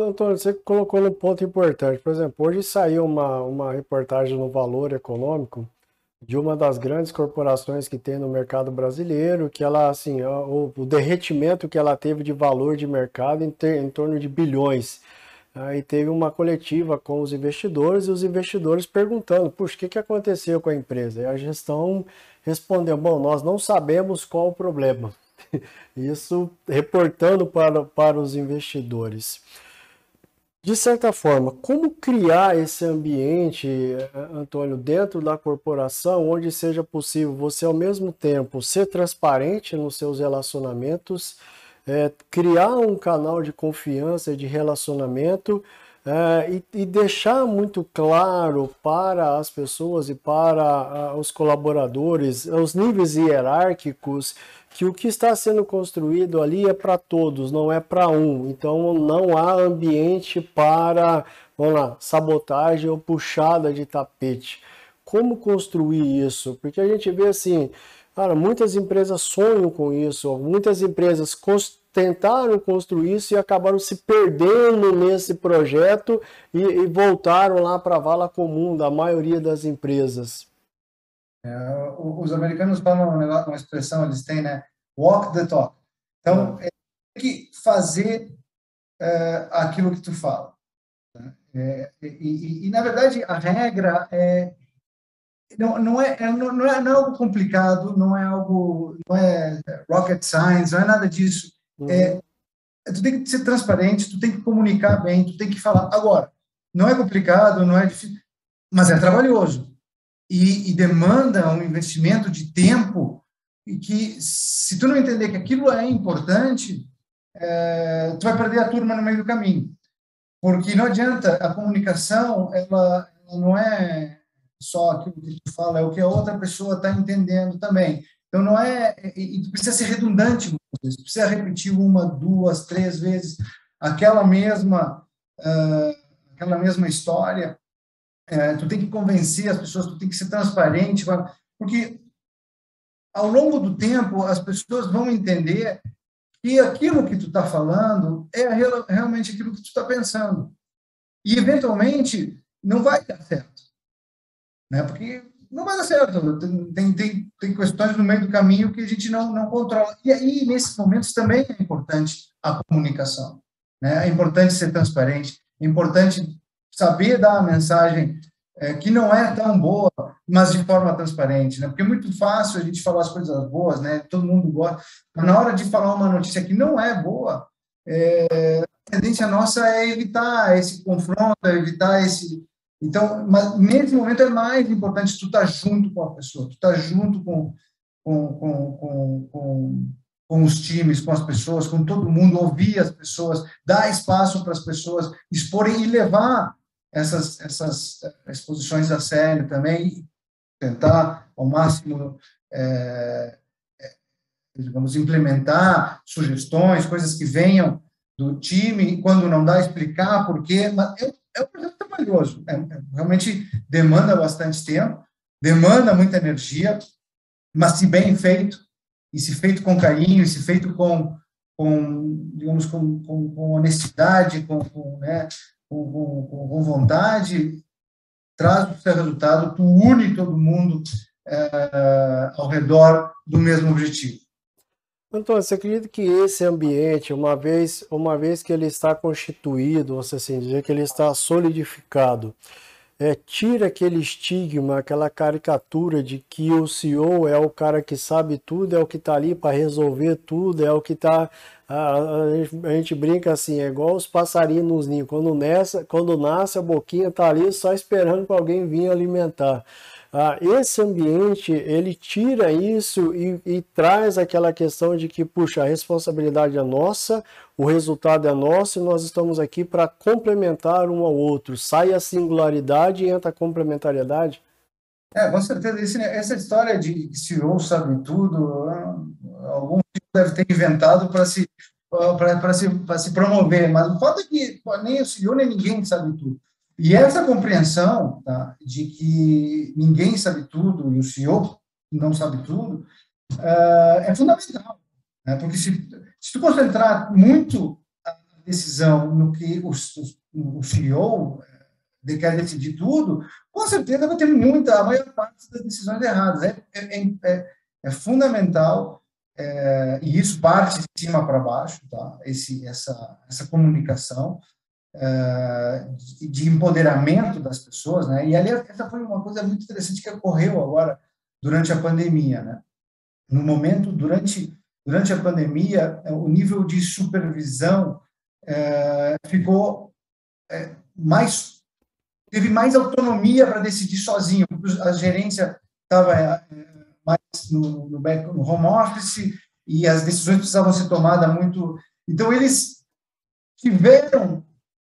Antônio, você colocou um ponto importante. Por exemplo, hoje saiu uma, uma reportagem no Valor Econômico de uma das grandes corporações que tem no mercado brasileiro, que ela, assim, o, o derretimento que ela teve de valor de mercado em, ter, em torno de bilhões. Aí teve uma coletiva com os investidores e os investidores perguntando, puxa, o que, que aconteceu com a empresa? E a gestão respondeu, bom, nós não sabemos qual o problema. Isso reportando para, para os investidores. De certa forma, como criar esse ambiente, Antônio, dentro da corporação, onde seja possível você, ao mesmo tempo, ser transparente nos seus relacionamentos é, criar um canal de confiança, de relacionamento é, e, e, deixar muito claro para as pessoas e para uh, os colaboradores, os níveis hierárquicos, que o que está sendo construído ali é para todos, não é para um. Então não há ambiente para, vamos lá, sabotagem ou puxada de tapete. Como construir isso? Porque a gente vê assim, Cara, muitas empresas sonham com isso, muitas empresas tentaram construir isso e acabaram se perdendo nesse projeto e, e voltaram lá para a vala comum da maioria das empresas. É, os americanos falam uma expressão, eles têm, né? Walk the talk. Então, é, tem que fazer é, aquilo que tu fala. Né? É, e, e, e, na verdade, a regra é não, não, é, é, não, não, é, não é algo complicado, não é algo, não é rocket science, não é nada disso. Uhum. É, tu tem que ser transparente, tu tem que comunicar bem, tu tem que falar. Agora, não é complicado, não é difícil, mas é trabalhoso e, e demanda um investimento de tempo e que se tu não entender que aquilo é importante, é, tu vai perder a turma no meio do caminho, porque não adianta a comunicação, ela, não é só aquilo que tu fala, é o que a outra pessoa está entendendo também. Então, não é. E, precisa ser redundante, precisa repetir uma, duas, três vezes aquela mesma, uh, aquela mesma história. Uh, tu tem que convencer as pessoas, tu tem que ser transparente, porque ao longo do tempo as pessoas vão entender que aquilo que tu está falando é realmente aquilo que tu está pensando. E, eventualmente, não vai dar certo né? Porque não vai dar certo. Tem, tem, tem questões no meio do caminho que a gente não, não controla. E aí, nesses momentos, também é importante a comunicação. Né? É importante ser transparente, é importante saber dar a mensagem é, que não é tão boa, mas de forma transparente, né? Porque é muito fácil a gente falar as coisas boas, né? Todo mundo gosta. Mas na hora de falar uma notícia que não é boa, é, a tendência nossa é evitar esse confronto, é evitar esse, então, mas nesse momento é mais importante tu estar tá junto com a pessoa, tu estar tá junto com, com, com, com, com, com os times, com as pessoas, com todo mundo, ouvir as pessoas, dar espaço para as pessoas exporem e levar essas, essas exposições a sério também, tentar ao máximo, é, digamos, implementar sugestões, coisas que venham do time, quando não dá, explicar por quê, mas é, é um projeto trabalhoso, é, é, realmente demanda bastante tempo, demanda muita energia, mas se bem feito, e se feito com carinho, e se feito com, com digamos, com, com, com honestidade, com, com, né, com, com, vontade, traz o seu resultado, tu une todo mundo é, ao redor do mesmo objetivo. Antônio, você acredita que esse ambiente, uma vez, uma vez que ele está constituído, você assim dizer que ele está solidificado, é, tira aquele estigma, aquela caricatura de que o CEO é o cara que sabe tudo, é o que está ali para resolver tudo, é o que está. A, a, a, gente brinca assim, é igual os passarinhos nos ninhos. Quando, nessa, quando nasce, a boquinha está ali só esperando para alguém vir alimentar. Ah, esse ambiente ele tira isso e, e, traz aquela questão de que, puxa, a responsabilidade é nossa, o resultado é nosso e nós estamos aqui para complementar um ao outro. Sai a singularidade e entra a complementariedade? É, com certeza. Esse, essa história de que CEO sabe tudo, ah, algum tipo deve ter inventado para se, para se, se promover, mas o fato é que nem o CEO nem ninguém sabe tudo. E essa compreensão tá, de que ninguém sabe tudo e o CEO não sabe tudo uh, é fundamental, né? porque se, se tu concentrar muito a decisão no que o, o CEO eh, quer decidir tudo, com certeza vai ter muita, a maior parte das decisões erradas. É, é, é, é fundamental, é, e isso parte de cima para baixo, tá? Esse, essa, essa comunicação, de empoderamento das pessoas, né? E ali essa foi uma coisa muito interessante que ocorreu agora durante a pandemia, né? No momento durante durante a pandemia, o nível de supervisão é, ficou é, mais teve mais autonomia para decidir sozinho. A gerência estava é, mais no, no, back, no home office e as decisões precisavam ser tomadas muito. Então eles tiveram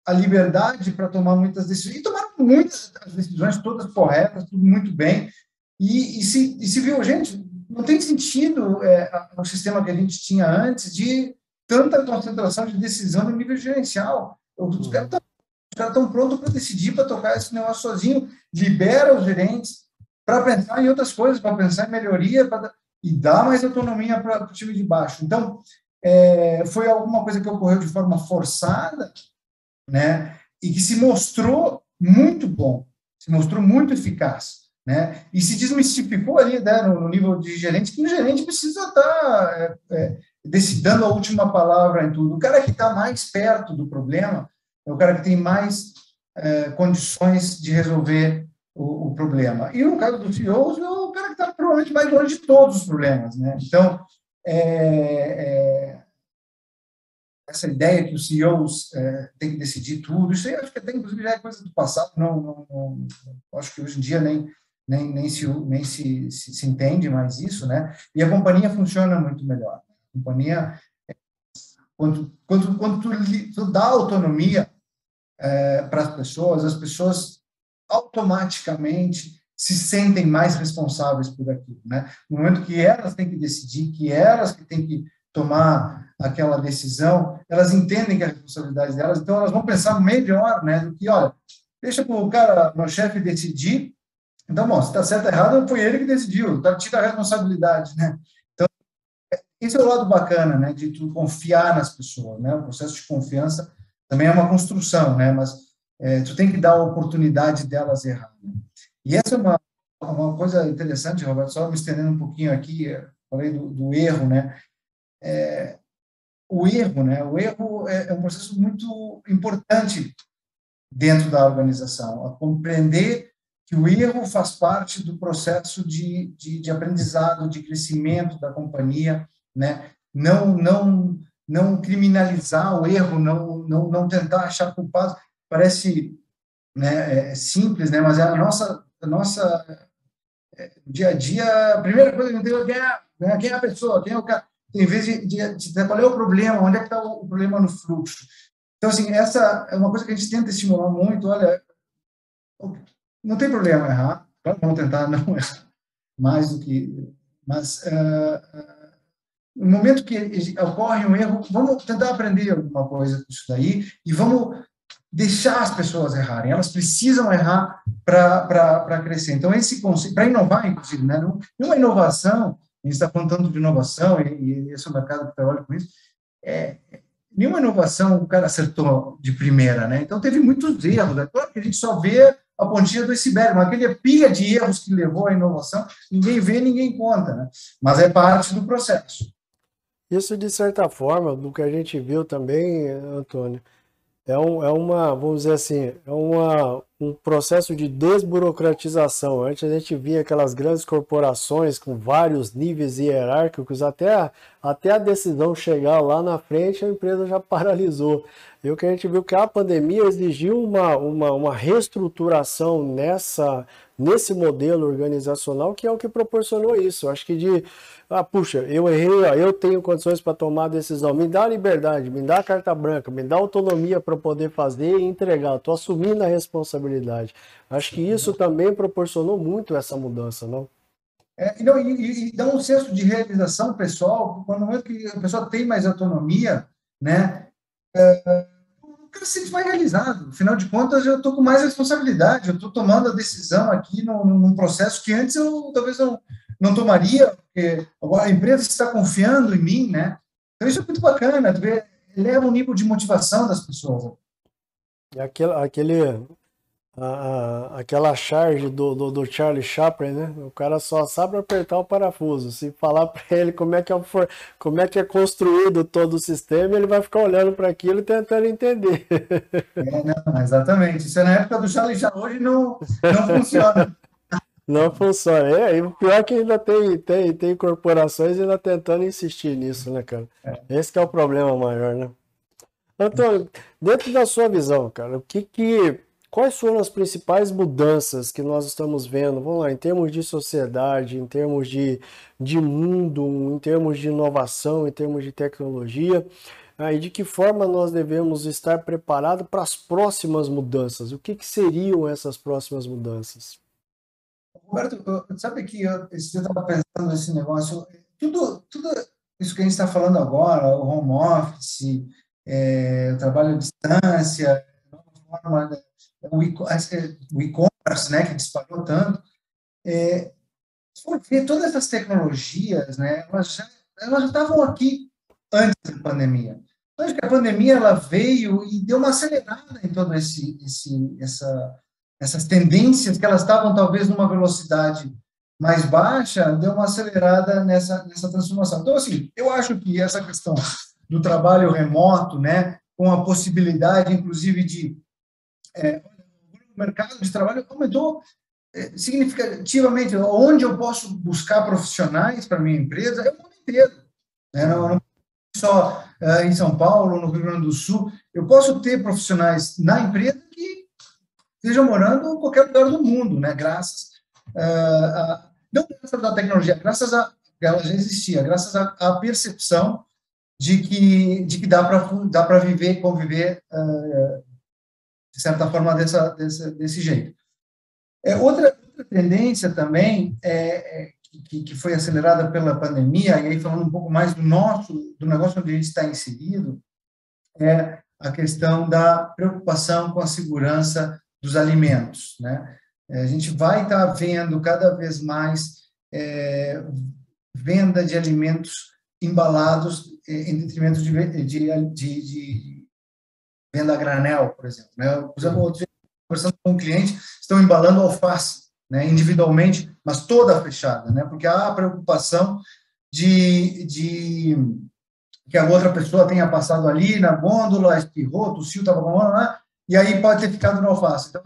a liberdade para tomar muitas decisões. E tomaram muitas decisões, todas corretas, tudo muito bem. E, e, se, e se viu, gente, não tem sentido é, o sistema que a gente tinha antes de tanta concentração de decisão no nível gerencial. Os caras estão prontos para decidir, para tocar esse negócio sozinho, libera os gerentes para pensar em outras coisas, para pensar em melhoria pra, e dar mais autonomia para o time de baixo. Então, é, foi alguma coisa que ocorreu de forma forçada, né? E que se mostrou muito bom, se mostrou muito eficaz, né? E se desmistificou ali, né, no, nível de gerente, que o gerente precisa estar tá, é, é, a última palavra em tudo. O cara que está mais perto do problema é o cara que tem mais é, condições de resolver o, o, problema. E no caso dos CEOs, é o cara que está provavelmente mais longe de todos os problemas, né? Então, é, é essa ideia que os CEOs é, têm que decidir tudo, isso aí acho que até inclusive já é coisa do passado, não, não, não, acho que hoje em dia nem, nem, nem, se, nem se, se, se, entende mais isso, né? E a companhia funciona muito melhor. A companhia, quando, quando, quando tu, tu dá autonomia é, para as pessoas, as pessoas automaticamente se sentem mais responsáveis por aquilo, né? No momento que elas têm que decidir, que elas que têm que tomar aquela decisão, elas entendem que é a responsabilidade delas, então elas vão pensar melhor, né, do que, olha, deixa o cara, meu chefe decidir, então, bom, se está certo ou errado, foi ele que decidiu, tá, tira a responsabilidade, né. Então, esse é o lado bacana, né, de tu confiar nas pessoas, né, o processo de confiança também é uma construção, né, mas é, tu tem que dar a oportunidade delas errar. E essa é uma, uma coisa interessante, Roberto, só me estendendo um pouquinho aqui, falei do, do erro, né, é, o erro, né? O erro é, é um processo muito importante dentro da organização, a compreender que o erro faz parte do processo de, de, de aprendizado, de crescimento da companhia, né? Não, não, não criminalizar o erro, não, não, não tentar achar culpado. Parece né, é, é simples, né? Mas é a nossa, a nossa é, dia a dia, a primeira coisa que eu tenho é é, né? quem é a pessoa, quem é o cara em vez de, de, de qual é o problema, onde é que está o, o, problema no fluxo. Então, assim, essa é uma coisa que a gente tenta estimular muito, olha, não tem problema errar, vamos tentar não errar mais do que. Mas uh, no momento que ocorre um erro, vamos tentar aprender alguma coisa com isso daí e vamos deixar as pessoas errarem. Elas precisam errar para crescer. Então, esse para inovar, inclusive, né? Uma inovação, a gente está falando tanto de inovação, e, e esse é o mercado que trabalha com isso, é, nenhuma inovação o cara acertou de primeira, né? Então, teve muitos erros. É claro que a gente só vê a pontinha do iceberg, mas aquele pilha de erros que levou à inovação, ninguém vê, ninguém conta, né? Mas é parte do processo. Isso, de certa forma, do que a gente viu também, Antônio, é, um, é uma, vamos dizer assim, é uma, um processo de desburocratização. Antes a gente via aquelas grandes corporações com vários níveis hierárquicos, até, até a decisão chegar lá na frente, a empresa já paralisou. E o que a gente viu que a pandemia exigiu uma, uma, uma reestruturação nessa, nesse modelo organizacional, que é o que proporcionou isso. Acho que de ah, puxa, eu errei, eu tenho condições para tomar decisão. Me dá liberdade, me dá carta branca, me dá autonomia para poder fazer e entregar. Estou assumindo a responsabilidade. Acho que isso também proporcionou muito essa mudança, não? É, não, e, e, dá um senso de realização pessoal, quando momento que a pessoa tem mais autonomia, né? É, o cara se sente mais realizado. Afinal de contas, eu estou com mais responsabilidade, eu estou tomando a decisão aqui num, num processo que antes eu talvez não, não tomaria, porque a empresa está confiando em mim, né? Então isso é muito bacana, tu vê, eleva o nível de motivação das pessoas. Aquele, aquele a, a, aquela charge do, do, do, Charlie Chaplin, né? O cara só sabe apertar o parafuso. Se falar para ele como é, que é, como é que é construído todo o sistema, ele vai ficar olhando para aquilo e tentando entender. É, não, exatamente. Isso é na época do Charlie Chaplin. Hoje não, não funciona. Não funciona. É, e o pior é que ainda tem, tem, tem corporações ainda tentando insistir nisso, né, cara? É. Esse é o problema maior, né? Antônio, dentro da sua visão, cara, o que que quais foram as principais mudanças que nós estamos vendo? Vamos lá, em termos de sociedade, em termos de, de mundo, em termos de inovação, em termos de tecnologia, ah, e de que forma nós devemos estar preparados para as próximas mudanças? O que, que seriam essas próximas mudanças? Roberto, sabe que eu estava pensando nesse negócio, tudo, tudo isso que a gente está falando agora, o home office, é, o trabalho à distância, forma, o e-commerce, né, que disparou tanto, é, ver todas essas tecnologias, né, elas já, elas já estavam aqui antes da pandemia. Então, acho que a pandemia ela veio e deu uma acelerada em todo esse, esse essa essas tendências que elas estavam talvez numa velocidade mais baixa, deu uma acelerada nessa, nessa transformação. Então, assim, eu acho que essa questão do trabalho remoto, né, com a possibilidade, inclusive, de. É, o mercado de trabalho aumentou é, significativamente. Onde eu posso buscar profissionais para minha empresa é o mundo inteiro. Né? Não, não só é, em São Paulo, no Rio Grande do Sul. Eu posso ter profissionais na empresa estejam morando em qualquer lugar do mundo, né? Graças uh, a, não graças à tecnologia, graças a ela já existia, graças à percepção de que de que dá para dá para viver, conviver uh, de certa forma dessa, desse, desse jeito. É outra, outra tendência também é, é que, que, foi acelerada pela pandemia e aí falando um pouco mais do nosso do negócio onde a gente está inserido é a questão da preocupação com a segurança dos alimentos. Né? É, a gente vai estar tá vendo cada vez mais é, venda de alimentos embalados é, em detrimento de, de, de, de venda a granel, por exemplo. Né? Exemplo, conversando com um cliente, estão embalando alface né, individualmente, mas toda fechada, né? porque há a preocupação de, de que a outra pessoa tenha passado ali na gôndola, espirrou, tossiu, estava com mão, e aí pode ter ficado no alface. Então,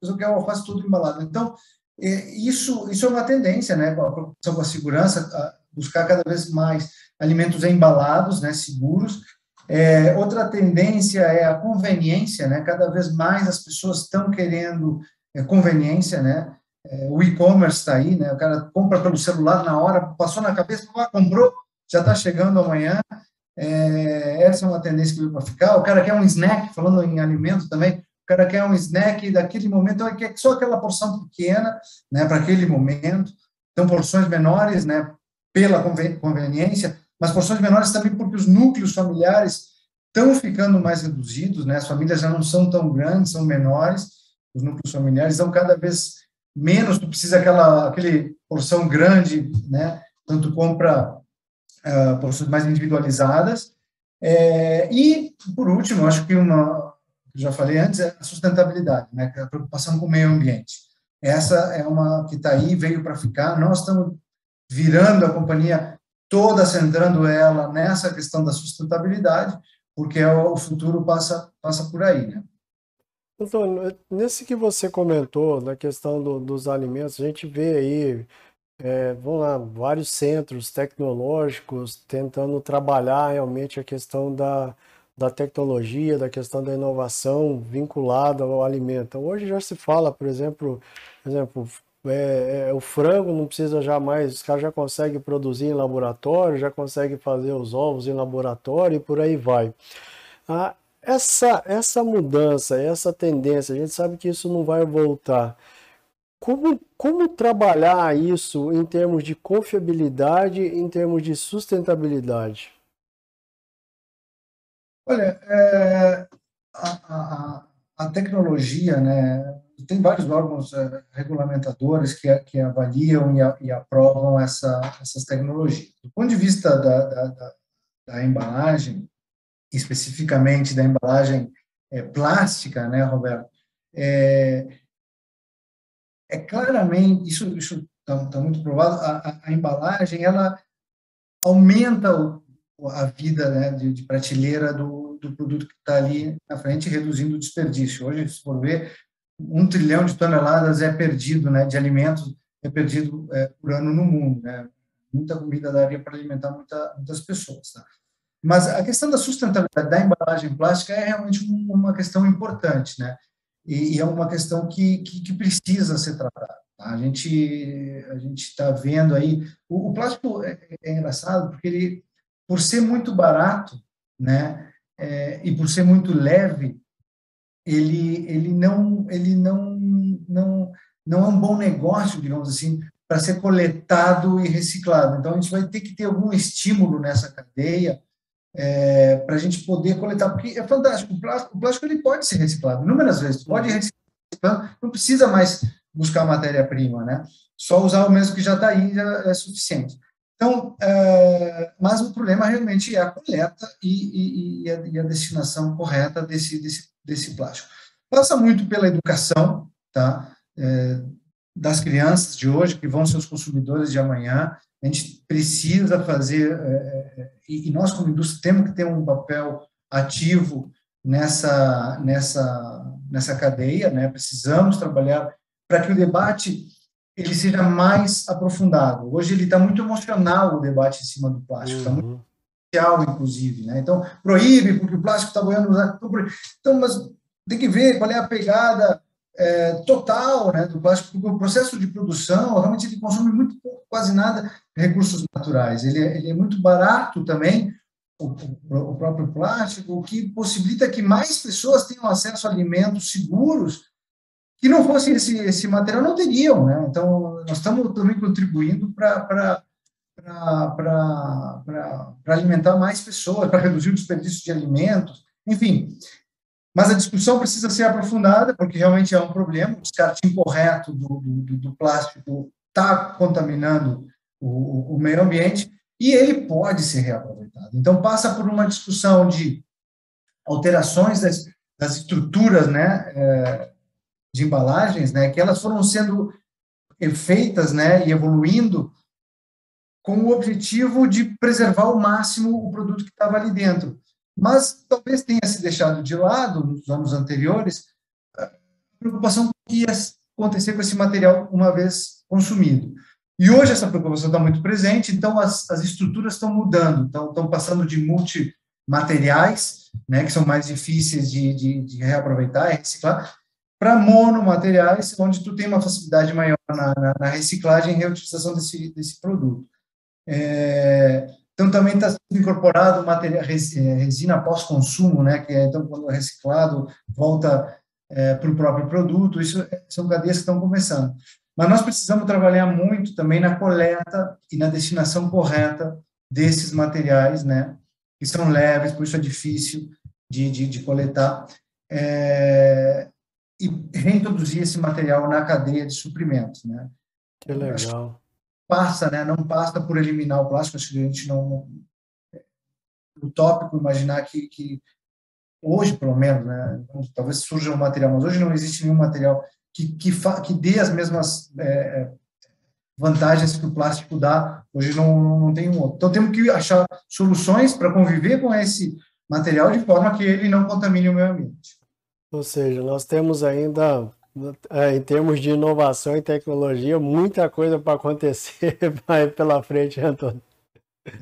eu quero o alface tudo embalado. Então, é, isso, isso é uma tendência, né, a preocupação com a segurança, buscar cada vez mais alimentos embalados, né, seguros. É, outra tendência é a conveniência, né, cada vez mais as pessoas estão querendo é, conveniência, né, é, o e-commerce está aí, né, o cara compra pelo celular na hora, passou na cabeça, comprou, já está chegando amanhã, é, essa é uma tendência que veio para ficar. O cara quer um snack, falando em alimento também, o cara quer um snack daquele momento, ele quer só aquela porção pequena, né, para aquele momento. Então, porções menores, né, pela conveniência, mas porções menores também porque os núcleos familiares estão ficando mais reduzidos, né, as famílias já não são tão grandes, são menores, os núcleos familiares são cada vez menos, tu precisa aquela aquele porção grande, né, tanto compra uh, porções mais individualizadas, é, e, por último, acho que uma, que já falei antes, é a sustentabilidade, né, é a preocupação com o meio ambiente. Essa é uma que está aí, veio para ficar. Nós estamos virando a companhia toda, centrando ela nessa questão da sustentabilidade, porque é o futuro passa, passa por aí, né? Então, nesse que você comentou, na questão do, dos alimentos, a gente vê aí é, lá, vários centros tecnológicos tentando trabalhar realmente a questão da, da tecnologia, da questão da inovação vinculada ao alimento. Hoje já se fala, por exemplo, por exemplo é, é, o frango não precisa já mais, os caras já conseguem produzir em laboratório, já conseguem fazer os ovos em laboratório e por aí vai. Ah, essa, essa mudança, essa tendência, a gente sabe que isso não vai voltar. Como, como trabalhar isso em termos de confiabilidade, em termos de sustentabilidade? Olha, é, a, a, a, tecnologia, né, tem vários órgãos é, regulamentadores que, que avaliam e, a, e aprovam essa, essas tecnologias. Do ponto de vista da, da, da, da embalagem, especificamente da embalagem é, plástica, né, Roberto, é, é claramente, isso está tá muito provado, a, a, a, embalagem, ela aumenta o, a vida né, de, de, prateleira do, do produto que está ali na frente, reduzindo o desperdício. Hoje, se for ver, um trilhão de toneladas é perdido, né, de alimentos, é perdido é, por ano no mundo, né? Muita comida daria para alimentar muita, muitas pessoas, tá? Mas a questão da sustentabilidade da embalagem plástica é realmente uma questão importante, né? E, e é uma questão que, que, que precisa ser tratada. Tá? A gente a gente está vendo aí o, o plástico é, é, engraçado porque ele, por ser muito barato, né, é, e por ser muito leve, ele ele não ele não não não é um bom negócio, digamos assim, para ser coletado e reciclado. Então a gente vai ter que ter algum estímulo nessa cadeia é, para a gente poder coletar, porque é fantástico, o plástico, o plástico ele pode ser reciclado inúmeras vezes, pode reciclar, não precisa mais buscar matéria-prima, né? Só usar o mesmo que já está aí já é suficiente. Então, é, mas o problema realmente é a coleta e, e, e, a, e a, destinação correta desse, desse, desse plástico. Passa muito pela educação, tá? É, das crianças de hoje, que vão ser os consumidores de amanhã, a gente precisa fazer, é, é, e nós como indústria temos que ter um papel ativo nessa, nessa, nessa cadeia, né? precisamos trabalhar para que o debate ele seja mais aprofundado. Hoje ele está muito emocional, o debate em cima do plástico, está uhum. muito social, inclusive. Né? Então, proíbe, porque o plástico está boiando. Então, mas tem que ver qual é a pegada é, total né, do plástico, o processo de produção realmente ele consome muito pouco, quase nada recursos naturais. Ele é, ele é muito barato também, o, o, próprio plástico, o que possibilita que mais pessoas tenham acesso a alimentos seguros que não fosse esse, esse material, não teriam. Né? Então, nós estamos também contribuindo para alimentar mais pessoas, para reduzir o desperdício de alimentos, enfim. Mas a discussão precisa ser aprofundada, porque realmente é um problema. O descarte incorreto do, do, do plástico está contaminando o, o, meio ambiente e ele pode ser reaproveitado. Então, passa por uma discussão de alterações das, das estruturas né, é, de embalagens, né, que elas foram sendo feitas né, e evoluindo com o objetivo de preservar ao máximo o produto que estava ali dentro mas talvez tenha se deixado de lado nos anos anteriores a preocupação que ia acontecer com esse material uma vez consumido. E hoje essa preocupação está muito presente, então as, as estruturas estão mudando, então, estão passando de multimateriais, né, que são mais difíceis de, de, de reaproveitar e reciclar, para monomateriais, onde tu tem uma facilidade maior na, na, na reciclagem e reutilização desse, desse produto. É, então, também está sendo incorporado material, eh, resina pós-consumo, né, que é, então, quando é reciclado, volta é, para o próprio produto. Isso são cadeias que estão começando. Mas nós precisamos trabalhar muito também na coleta e na destinação correta desses materiais, né? Que são leves, por isso é difícil de, de, de coletar. É, e reintroduzir esse material na cadeia de suprimentos, né? Que legal. Passa, né? Não passa por eliminar o plástico. Acho que a gente não, é utópico imaginar que, que hoje, pelo menos, né? Talvez surja um material, mas hoje não existe nenhum material que, que, que dê as mesmas é, é, vantagens que o plástico dá, hoje não, não tem um outro. Então, temos que achar soluções para conviver com esse material de forma que ele não contamine o meio ambiente. Ou seja, nós temos ainda, em termos de inovação e tecnologia, muita coisa para acontecer pela frente, Antônio.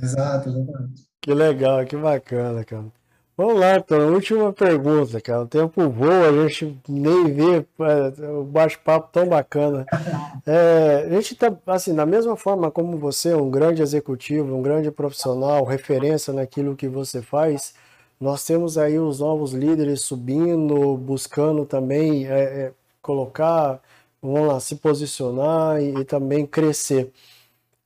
Exato, exatamente. Que legal, que bacana, cara. Vamos lá, então, última pergunta, cara. O tempo voa, a gente nem vê é, o bate-papo tão bacana. É, a gente está, assim, da mesma forma como você, um grande executivo, um grande profissional, referência naquilo que você faz, nós temos aí os novos líderes subindo, buscando também é, é, colocar, vamos lá, se posicionar e, e também crescer.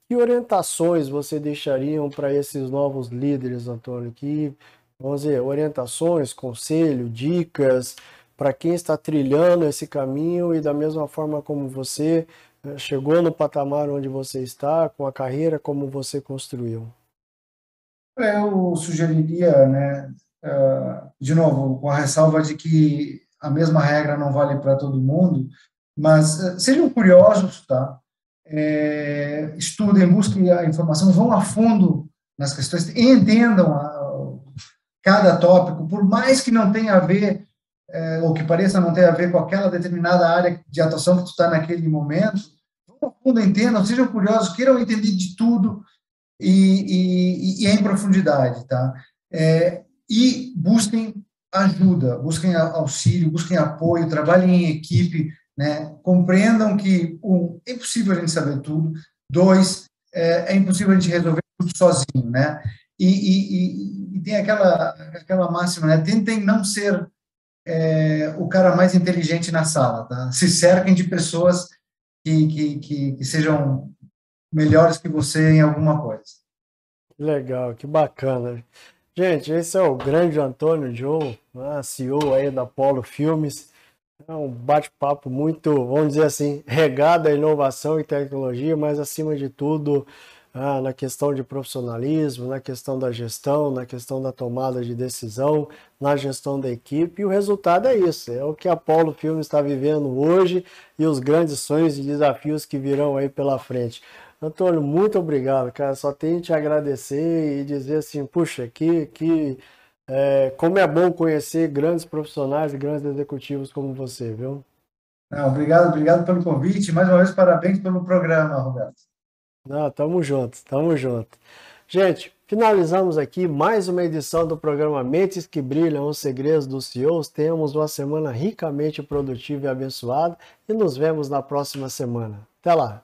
Que orientações você deixariam para esses novos líderes, Antônio? Que vamos dizer, orientações, conselho, dicas para quem está trilhando esse caminho e da mesma forma como você eh, chegou no patamar onde você está, com a carreira como você construiu? Eu sugeriria, né, eh, de novo, com a ressalva de que a mesma regra não vale para todo mundo, mas eh, sejam curiosos, tá? É, estudem, busquem a informação, vão a fundo nas questões, entendam a, cada tópico, por mais que não tenha a ver, é, ou que pareça não ter a ver com aquela determinada área de atuação que tu está naquele momento, vão fundo, entendam, sejam curiosos, queiram entender de tudo e, e, e em profundidade, tá? É, e busquem ajuda, busquem auxílio, busquem apoio, trabalhem em equipe, né? Compreendam que, um, é impossível a gente saber tudo, dois, é, é impossível a gente resolver tudo sozinho, né? E, e, e, tem aquela, aquela máxima, né? Tentem não ser é, o cara mais inteligente na sala, tá? Se cerquem de pessoas que, que, que, que sejam melhores que você em alguma coisa. Legal, que bacana. Gente, esse é o grande Antônio Joe, né, CEO aí da Polo Filmes. É um bate-papo muito, vamos dizer assim, regado à inovação e tecnologia, mas acima de tudo, ah, na questão de profissionalismo, na questão da gestão, na questão da tomada de decisão, na gestão da equipe, e o resultado é isso, é o que a Apollo Filme está vivendo hoje e os grandes sonhos e desafios que virão aí pela frente. Antônio, muito obrigado, cara. Só tenho te agradecer e dizer assim, puxa, que, que é, como é bom conhecer grandes profissionais e grandes executivos como você, viu? Não, obrigado, obrigado pelo convite. Mais uma vez, parabéns pelo programa, Roberto. Não, tamo junto, tamo junto. Gente, finalizamos aqui mais uma edição do programa Mentes que Brilham, os segredos dos CEOs. Temos uma semana ricamente produtiva e abençoada e nos vemos na próxima semana. Até lá!